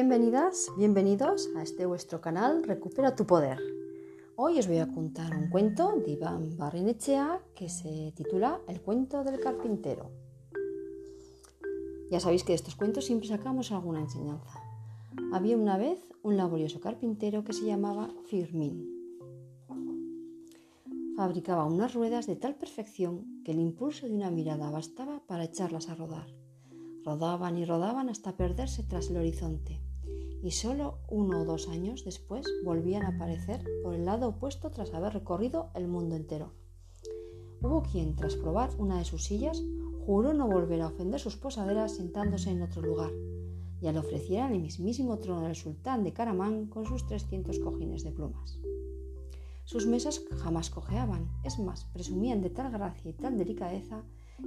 Bienvenidas, bienvenidos a este vuestro canal Recupera tu Poder. Hoy os voy a contar un cuento de Iván Barrinechea que se titula El cuento del carpintero. Ya sabéis que de estos cuentos siempre sacamos alguna enseñanza. Había una vez un laborioso carpintero que se llamaba Firmín. Fabricaba unas ruedas de tal perfección que el impulso de una mirada bastaba para echarlas a rodar. Rodaban y rodaban hasta perderse tras el horizonte, y solo uno o dos años después volvían a aparecer por el lado opuesto tras haber recorrido el mundo entero. Hubo quien, tras probar una de sus sillas, juró no volver a ofender sus posaderas sentándose en otro lugar, y le ofrecieran el mismísimo trono del sultán de Caramán con sus 300 cojines de plumas. Sus mesas jamás cojeaban, es más, presumían de tal gracia y tal delicadeza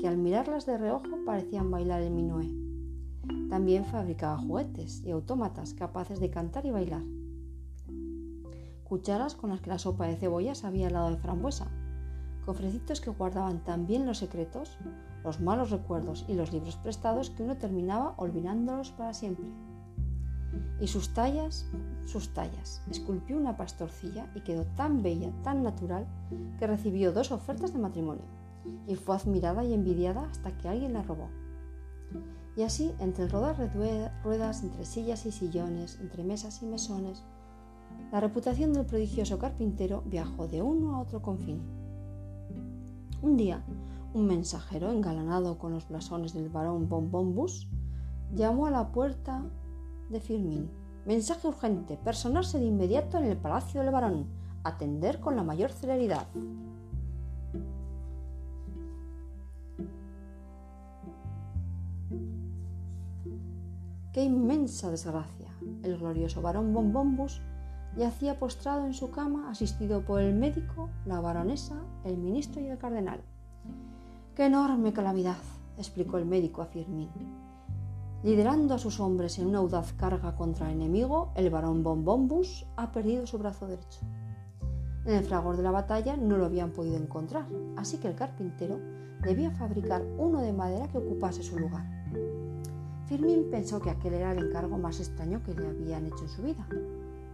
que al mirarlas de reojo parecían bailar el minué. También fabricaba juguetes y autómatas capaces de cantar y bailar. Cucharas con las que la sopa de cebolla sabía helado de frambuesa. Cofrecitos que guardaban tan bien los secretos, los malos recuerdos y los libros prestados que uno terminaba olvidándolos para siempre. Y sus tallas, sus tallas. Esculpió una pastorcilla y quedó tan bella, tan natural, que recibió dos ofertas de matrimonio y fue admirada y envidiada hasta que alguien la robó. Y así, entre el rodar ruedas, entre sillas y sillones, entre mesas y mesones, la reputación del prodigioso carpintero viajó de uno a otro confín. Un día, un mensajero engalanado con los blasones del barón Bonbombus llamó a la puerta de Firmin. Mensaje urgente. Personarse de inmediato en el palacio del barón. Atender con la mayor celeridad. ¡Qué inmensa desgracia! El glorioso barón Bombombus yacía postrado en su cama, asistido por el médico, la baronesa, el ministro y el cardenal. ¡Qué enorme calamidad! explicó el médico a Firmin. Liderando a sus hombres en una audaz carga contra el enemigo, el barón Bombombus ha perdido su brazo derecho. En el fragor de la batalla no lo habían podido encontrar, así que el carpintero debía fabricar uno de madera que ocupase su lugar. Firmin pensó que aquel era el encargo más extraño que le habían hecho en su vida,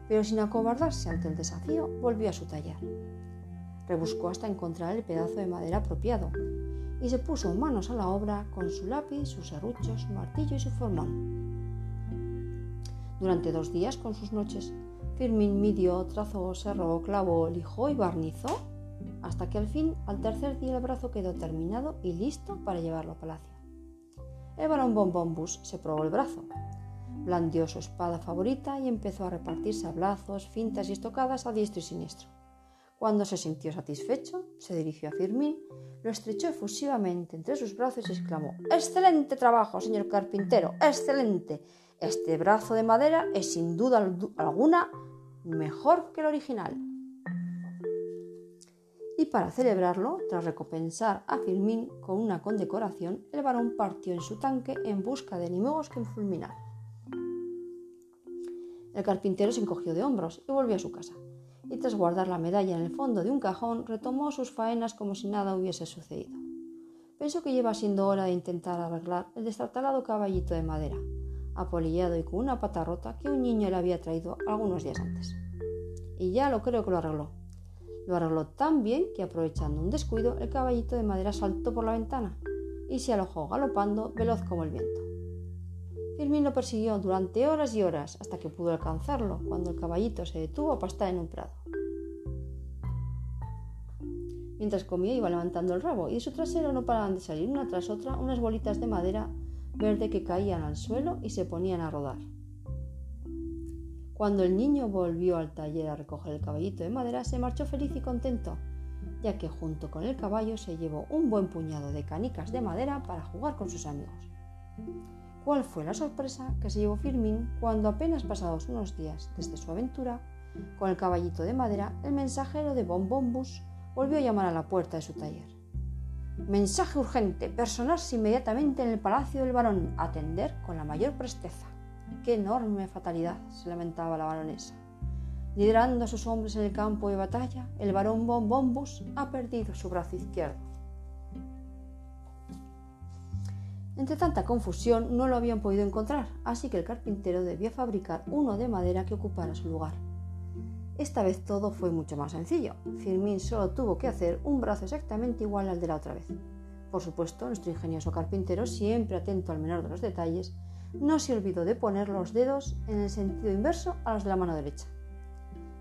pero sin acobardarse ante el desafío, volvió a su taller. Rebuscó hasta encontrar el pedazo de madera apropiado y se puso manos a la obra con su lápiz, sus serruchos, su martillo y su formón. Durante dos días con sus noches, Firmin midió, trazó, cerró, clavó, lijó y barnizó, hasta que al fin, al tercer día, el brazo quedó terminado y listo para llevarlo a palacio. El barón Bombombus se probó el brazo, blandió su espada favorita y empezó a repartir sablazos, fintas y estocadas a diestro y siniestro. Cuando se sintió satisfecho, se dirigió a Firmin, lo estrechó efusivamente entre sus brazos y exclamó Excelente trabajo, señor carpintero, excelente. Este brazo de madera es sin duda alguna mejor que el original. Y para celebrarlo, tras recompensar a Firmin con una condecoración, el varón partió en su tanque en busca de enemigos que fulminar. El carpintero se encogió de hombros y volvió a su casa y tras guardar la medalla en el fondo de un cajón retomó sus faenas como si nada hubiese sucedido. Pensó que lleva siendo hora de intentar arreglar el destartalado caballito de madera, apolillado y con una pata rota que un niño le había traído algunos días antes. Y ya lo creo que lo arregló. Lo arregló tan bien que aprovechando un descuido el caballito de madera saltó por la ventana y se alojó galopando veloz como el viento. Firmin lo persiguió durante horas y horas hasta que pudo alcanzarlo cuando el caballito se detuvo a pastar en un prado. Mientras comía iba levantando el rabo y de su trasero no paraban de salir una tras otra unas bolitas de madera verde que caían al suelo y se ponían a rodar. Cuando el niño volvió al taller a recoger el caballito de madera, se marchó feliz y contento, ya que junto con el caballo se llevó un buen puñado de canicas de madera para jugar con sus amigos. ¿Cuál fue la sorpresa que se llevó Firmin cuando apenas pasados unos días desde su aventura, con el caballito de madera, el mensajero de Bombombus volvió a llamar a la puerta de su taller. Mensaje urgente, personarse inmediatamente en el palacio del barón, atender con la mayor presteza. Qué enorme fatalidad, se lamentaba la baronesa. Liderando a sus hombres en el campo de batalla, el barón Bombombus ha perdido su brazo izquierdo. Entre tanta confusión no lo habían podido encontrar, así que el carpintero debía fabricar uno de madera que ocupara su lugar. Esta vez todo fue mucho más sencillo. Firmín solo tuvo que hacer un brazo exactamente igual al de la otra vez. Por supuesto, nuestro ingenioso carpintero, siempre atento al menor de los detalles, no se olvidó de poner los dedos en el sentido inverso a los de la mano derecha.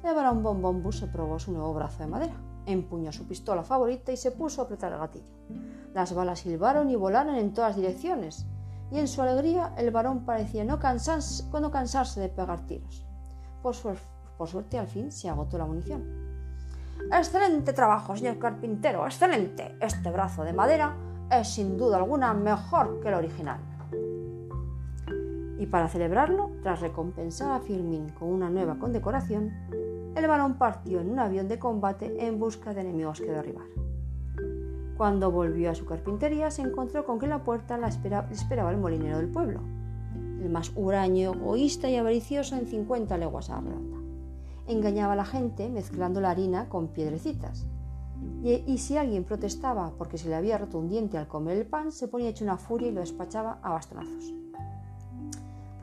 El varón Bombombus se probó su nuevo brazo de madera, empuñó su pistola favorita y se puso a apretar el gatillo. Las balas silbaron y volaron en todas direcciones, y en su alegría el varón parecía no cansarse, de pegar tiros. Por suerte al fin se agotó la munición. Excelente trabajo, señor carpintero, excelente. Este brazo de madera es sin duda alguna mejor que el original. Y para celebrarlo, tras recompensar a Firmin con una nueva condecoración, el varón partió en un avión de combate en busca de enemigos que derribar. Cuando volvió a su carpintería, se encontró con que la puerta la esperaba el molinero del pueblo, el más huraño, egoísta y avaricioso en 50 leguas a la redonda. Engañaba a la gente mezclando la harina con piedrecitas. Y, y, si alguien protestaba porque se le había roto un diente al comer el pan, se ponía hecho una furia y lo despachaba a bastonazos.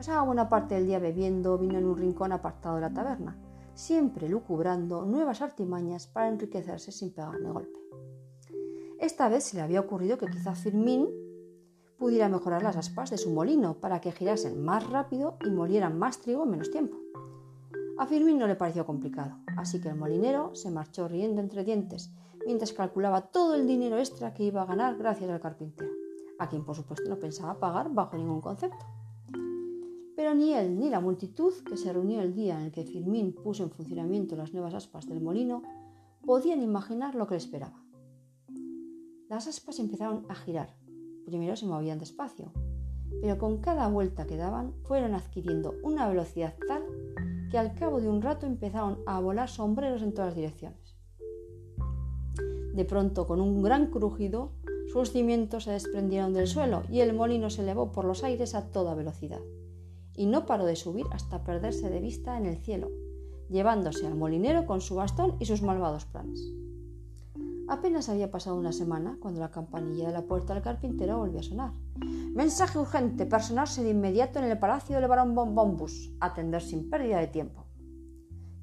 Pasaba buena parte del día bebiendo vino en un rincón apartado de la taberna, siempre lucubrando nuevas artimañas para enriquecerse sin pegarle golpe. Esta vez se le había ocurrido que quizá Firmín pudiera mejorar las aspas de su molino para que girasen más rápido y molieran más trigo en menos tiempo. A Firmín no le pareció complicado, así que el molinero se marchó riendo entre dientes mientras calculaba todo el dinero extra que iba a ganar gracias al carpintero, a quien por supuesto no pensaba pagar bajo ningún concepto. Pero ni él ni la multitud que se reunió el día en el que Firmín puso en funcionamiento las nuevas aspas del molino podían imaginar lo que le esperaba. Las aspas empezaron a girar. Primero se movían despacio, pero con cada vuelta que daban fueron adquiriendo una velocidad tal que al cabo de un rato empezaron a volar sombreros en todas direcciones. De pronto, con un gran crujido, sus cimientos se desprendieron del suelo y el molino se elevó por los aires a toda velocidad y no paró de subir hasta perderse de vista en el cielo, llevándose al molinero con su bastón y sus malvados planes. Apenas había pasado una semana cuando la campanilla de la puerta del carpintero volvió a sonar. Mensaje urgente, personarse de inmediato en el palacio del barón Bombombus, atender sin pérdida de tiempo.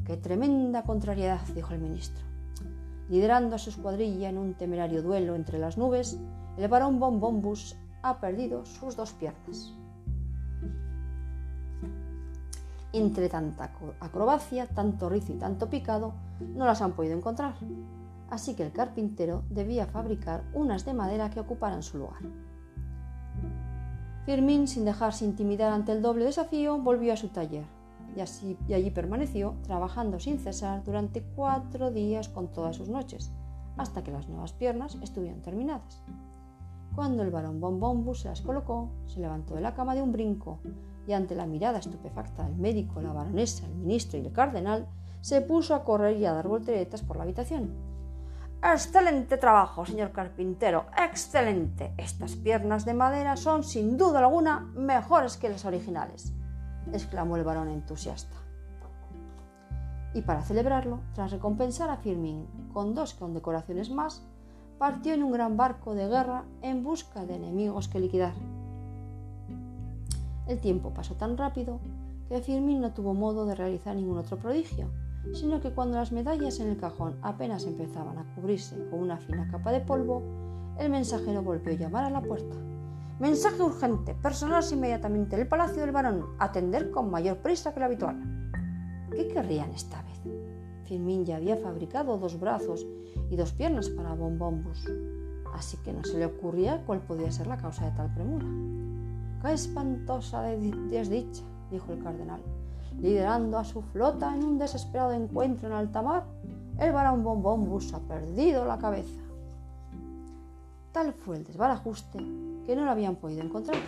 Qué tremenda contrariedad, dijo el ministro. Liderando a su escuadrilla en un temerario duelo entre las nubes, el barón Bombombus ha perdido sus dos piernas. Entre tanta acrobacia, tanto rizo y tanto picado, no las han podido encontrar. Así que el carpintero debía fabricar unas de madera que ocuparan su lugar. Firmín, sin dejarse intimidar ante el doble desafío, volvió a su taller y, y allí permaneció trabajando sin cesar durante cuatro días con todas sus noches, hasta que las nuevas piernas estuvieran terminadas. Cuando el barón Bombombus se las colocó, se levantó de la cama de un brinco, y ante la mirada estupefacta del médico, la baronesa, el ministro y el cardenal, se puso a correr y a dar volteretas por la habitación. Excelente trabajo, señor carpintero, excelente. Estas piernas de madera son sin duda alguna mejores que las originales, exclamó el varón entusiasta. Y para celebrarlo, tras recompensar a Firmin con dos condecoraciones más, partió en un gran barco de guerra en busca de enemigos que liquidar. El tiempo pasó tan rápido que Firmin no tuvo modo de realizar ningún otro prodigio, sino que cuando las medallas en el cajón apenas empezaban a cubrirse con una fina capa de polvo, el mensajero volvió a llamar a la puerta. Mensaje urgente, personarse inmediatamente en el palacio del varón, atender con mayor prisa que lo habitual. ¿Qué querrían esta vez? Firmin ya había fabricado dos brazos y dos piernas para Bombombus, así que no se le ocurría cuál podía ser la causa de tal premura. ¡Qué espantosa desdicha! dijo el cardenal. Liderando a su flota en un desesperado encuentro en alta mar, el barón Bombombus ha perdido la cabeza. Tal fue el desbarajuste que no lo habían podido encontrar,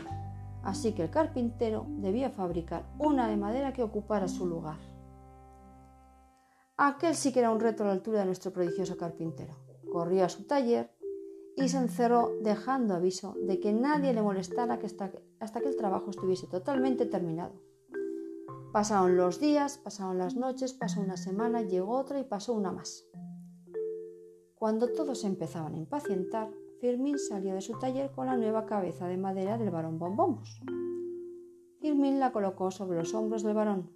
así que el carpintero debía fabricar una de madera que ocupara su lugar. Aquel sí que era un reto a la altura de nuestro prodigioso carpintero. Corrió a su taller y se encerró dejando aviso de que nadie le molestara hasta que el trabajo estuviese totalmente terminado. Pasaron los días, pasaron las noches, pasó una semana, llegó otra y pasó una más. Cuando todos empezaban a impacientar, Firmin salió de su taller con la nueva cabeza de madera del varón Bombombus. Firmin la colocó sobre los hombros del varón.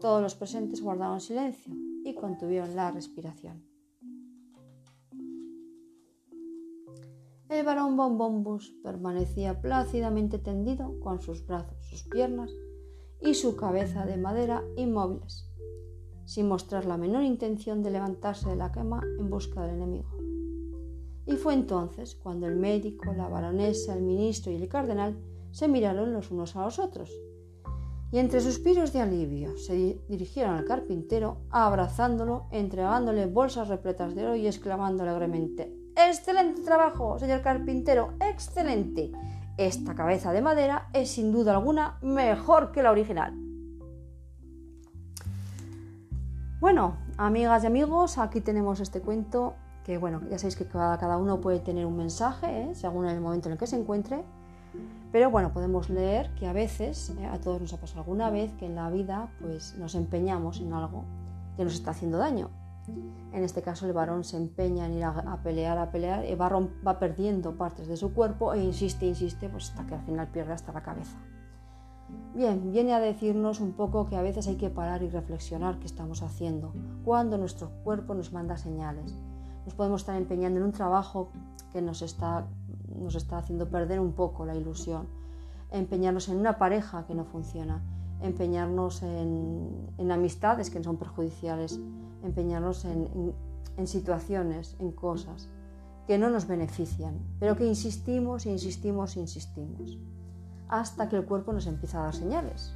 Todos los presentes guardaron silencio y contuvieron la respiración. El varón Bombombus permanecía plácidamente tendido con sus brazos, sus piernas y su cabeza de madera inmóviles, sin mostrar la menor intención de levantarse de la cama en busca del enemigo. Y fue entonces cuando el médico, la baronesa, el ministro y el cardenal se miraron los unos a los otros, y entre suspiros de alivio se dirigieron al carpintero, abrazándolo, entregándole bolsas repletas de oro y exclamando alegremente Excelente trabajo, señor carpintero, excelente. Esta cabeza de madera es sin duda alguna mejor que la original. Bueno, amigas y amigos, aquí tenemos este cuento que, bueno, ya sabéis que cada, uno puede tener un mensaje, ¿eh? según el momento en el que se encuentre. Pero bueno, podemos leer que a veces, ¿eh? a todos nos ha pasado alguna vez, que en la vida pues nos empeñamos en algo que nos está haciendo daño. En este caso el varón se empeña en ir a, pelear, a pelear, el varón va perdiendo partes de su cuerpo e insiste, insiste, pues hasta que al final pierde hasta la cabeza. Bien, viene a decirnos un poco que a veces hay que parar y reflexionar qué estamos haciendo, cuando nuestro cuerpo nos manda señales. Nos podemos estar empeñando en un trabajo que nos está, nos está haciendo perder un poco la ilusión, empeñarnos en una pareja que no funciona, empeñarnos en, amistades que son perjudiciales, empeñarnos en, situaciones, en cosas que no nos benefician, pero que insistimos, insistimos, insistimos, hasta que el cuerpo nos empieza a dar señales.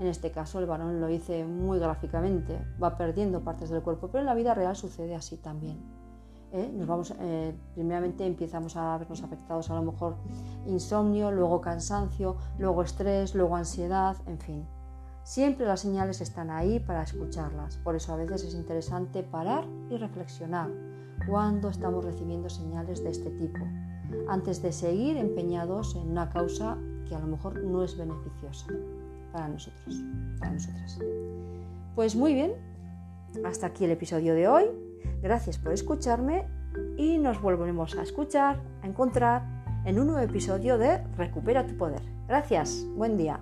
En este caso el varón lo dice muy gráficamente, va perdiendo partes del cuerpo, pero en la vida real sucede así también. ¿Eh? Nos vamos, eh, primeramente empezamos a vernos afectados a lo mejor insomnio, luego cansancio, luego estrés, luego ansiedad, en fin. Siempre las señales están ahí para escucharlas, por eso a veces es interesante parar y reflexionar cuando estamos recibiendo señales de este tipo, antes de seguir empeñados en una causa que a lo mejor no es beneficiosa para nosotros, para nosotras. Pues muy bien, hasta aquí el episodio de hoy. Gracias por escucharme y nos volveremos a escuchar, a encontrar en un nuevo episodio de Recupera tu poder. Gracias, buen día.